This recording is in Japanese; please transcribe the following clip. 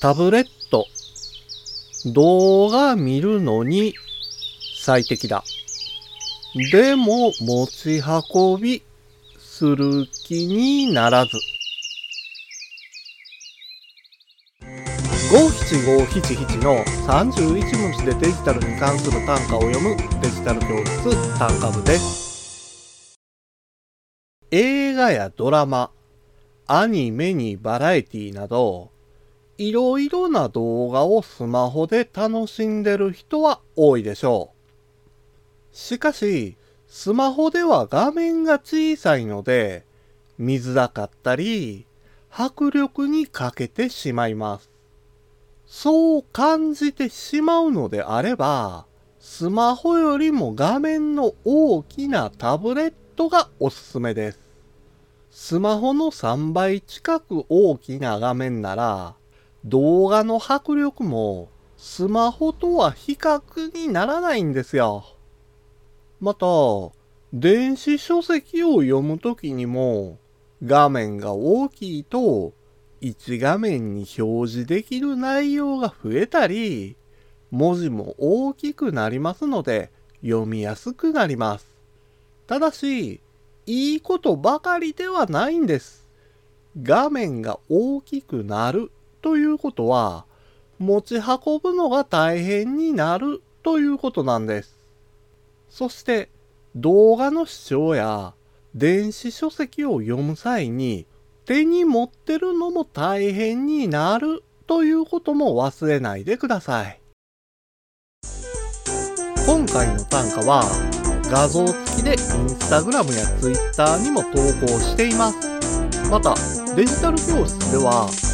タブレット。動画見るのに最適だ。でも持ち運びする気にならず。五七五七七の31文字でデジタルに関する単価を読むデジタル教室単価部です。映画やドラマ、アニメにバラエティなど、いろいろな動画をスマホで楽しんでる人は多いでしょう。しかし、スマホでは画面が小さいので、見づらかったり、迫力に欠けてしまいます。そう感じてしまうのであれば、スマホよりも画面の大きなタブレットがおすすめです。スマホの3倍近く大きな画面なら、動画の迫力もスマホとは比較にならないんですよ。また、電子書籍を読むときにも画面が大きいと1画面に表示できる内容が増えたり、文字も大きくなりますので読みやすくなります。ただし、いいことばかりではないんです。画面が大きくなるということは、持ち運ぶのが大変になるということなんです。そして、動画の視聴や電子書籍を読む際に手に持ってるのも大変になるということも忘れないでください。今回の単価は画像付きでインスタグラムやツイッターにも投稿しています。また、デジタル教室では